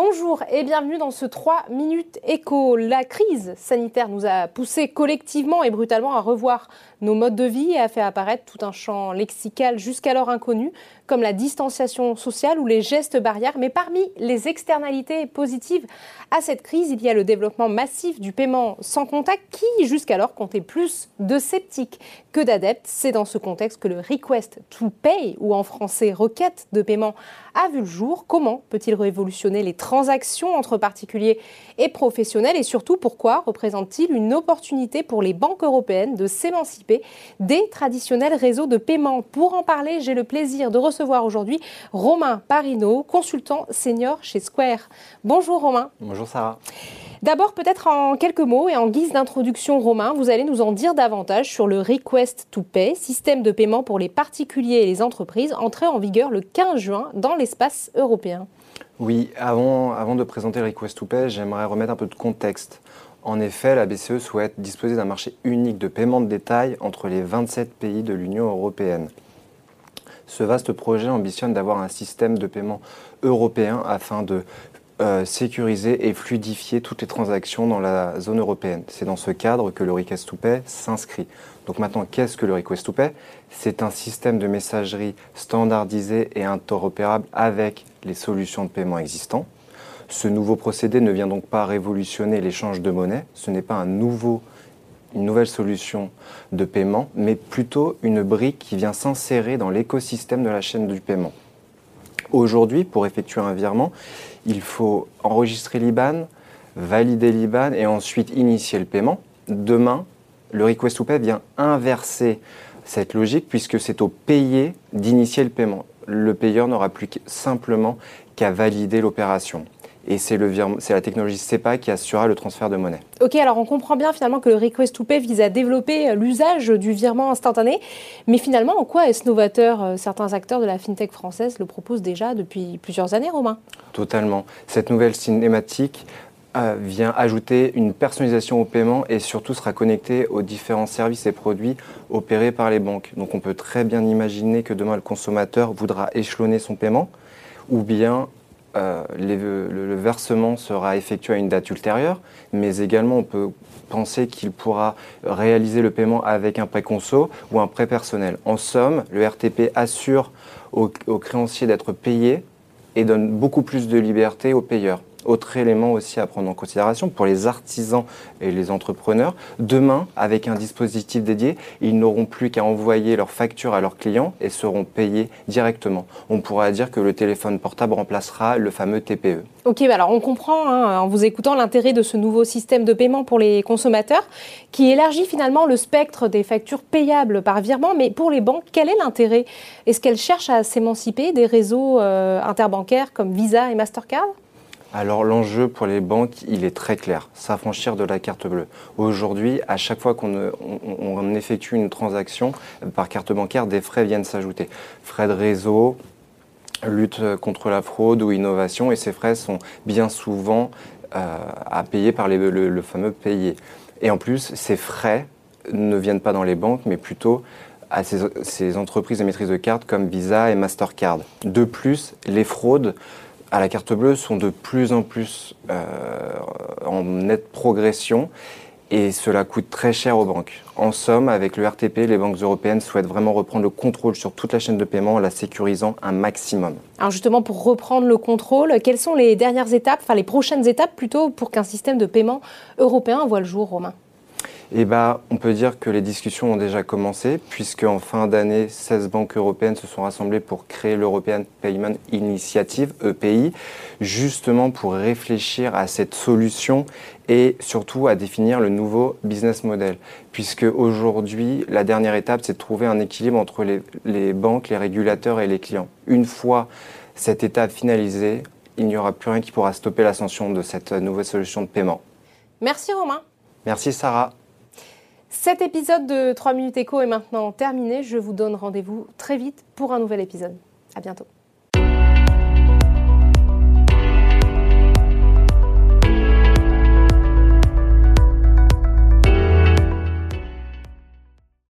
Bonjour et bienvenue dans ce 3 minutes écho. La crise sanitaire nous a poussé collectivement et brutalement à revoir nos modes de vie et a fait apparaître tout un champ lexical jusqu'alors inconnu, comme la distanciation sociale ou les gestes barrières. Mais parmi les externalités positives à cette crise, il y a le développement massif du paiement sans contact qui, jusqu'alors, comptait plus de sceptiques que d'adeptes. C'est dans ce contexte que le request to pay, ou en français requête de paiement, a vu le jour. Comment peut-il révolutionner les transactions entre particuliers et professionnels Et surtout, pourquoi représente-t-il une opportunité pour les banques européennes de s'émanciper des traditionnels réseaux de paiement? Pour en parler, j'ai le plaisir de recevoir aujourd'hui Romain Parino, consultant senior chez Square. Bonjour Romain. Bonjour Sarah. D'abord, peut-être en quelques mots et en guise d'introduction, Romain, vous allez nous en dire davantage sur le Request to Pay, système de paiement pour les particuliers et les entreprises, entré en vigueur le 15 juin dans l'espace européen. Oui, avant, de présenter le Request to Pay, j'aimerais remettre un peu de contexte. En effet, la BCE souhaite disposer d'un marché unique de paiement de détail entre les 27 pays de l'Union européenne. Ce vaste projet ambitionne d'avoir un système de paiement européen afin de euh, sécuriser et fluidifier toutes les transactions dans la zone européenne. C'est dans ce cadre que le Request to Pay s'inscrit. Donc maintenant, qu'est-ce que le Request to Pay? C'est un système de messagerie standardisé et interopérable avec les solutions de paiement existantes. Ce nouveau procédé ne vient donc pas révolutionner l'échange de monnaie, ce n'est pas un nouveau, une nouvelle solution de paiement, mais plutôt une brique qui vient s'insérer dans l'écosystème de la chaîne du paiement. Aujourd'hui, pour effectuer un virement, il faut enregistrer l'IBAN, valider l'IBAN et ensuite initier le paiement. Demain, le request to pay vient inverser cette logique puisque c'est au payé d'initier le paiement. Le payeur n'aura plus simplement qu'à valider l'opération et c'est la technologie SEPA qui assurera le transfert de monnaie. Ok, alors on comprend bien finalement que le Request to Pay vise à développer euh, l'usage du virement instantané, mais finalement en quoi est-ce novateur euh, Certains acteurs de la fintech française le proposent déjà depuis plusieurs années, Romain? Totalement. Cette nouvelle cinématique vient ajouter une personnalisation au paiement et surtout sera connectée aux différents services et produits opérés par les banques. Donc on peut très bien imaginer que demain le consommateur voudra échelonner son paiement ou bien euh, le, versement sera effectué à une date ultérieure, mais également on peut penser qu'il pourra réaliser le paiement avec un prêt conso ou un prêt personnel. En somme, le RTP assure aux créanciers d'être payés et donne beaucoup plus de liberté aux payeurs. Autre élément aussi à prendre en considération pour les artisans et les entrepreneurs, demain, avec un dispositif dédié, ils n'auront plus qu'à envoyer leurs factures à leurs clients et seront payés directement. On pourra dire que le téléphone portable remplacera le fameux TPE. Ok, bah alors on comprend hein, en vous écoutant l'intérêt de ce nouveau système de paiement pour les consommateurs qui élargit finalement le spectre des factures payables par virement. Mais pour les banques, quel est l'intérêt? Est-ce qu'elles cherchent à s'émanciper des réseaux euh, interbancaires comme Visa et Mastercard? Alors l'enjeu pour les banques, il est très clair, s'affranchir de la carte bleue. Aujourd'hui, à chaque fois qu'on effectue une transaction par carte bancaire, des frais viennent s'ajouter. Frais de réseau, lutte contre la fraude ou innovation, et ces frais sont bien souvent euh, à payer par le, fameux payé. Et en plus, ces frais ne viennent pas dans les banques, mais plutôt à ces, ces entreprises de maîtrise de carte comme Visa et Mastercard. De plus, les fraudes à la carte bleue sont de plus en plus euh, en nette progression et cela coûte très cher aux banques. En somme, avec le RTP, les banques européennes souhaitent vraiment reprendre le contrôle sur toute la chaîne de paiement en la sécurisant un maximum. Alors justement, pour reprendre le contrôle, quelles sont les dernières étapes, enfin les prochaines étapes plutôt, pour qu'un système de paiement européen voit le jour, Romain? Eh ben, on peut dire que les discussions ont déjà commencé, puisque en fin d'année, 16 banques européennes se sont rassemblées pour créer l'European Payment Initiative, EPI, justement pour réfléchir à cette solution et surtout à définir le nouveau business model. Puisque aujourd'hui, la dernière étape, c'est de trouver un équilibre entre les, les banques, les régulateurs et les clients. Une fois cette étape finalisée, il n'y aura plus rien qui pourra stopper l'ascension de cette nouvelle solution de paiement. Merci Romain. Merci Sarah. Cet épisode de 3 minutes écho est maintenant terminé. Je vous donne rendez-vous très vite pour un nouvel épisode. À bientôt.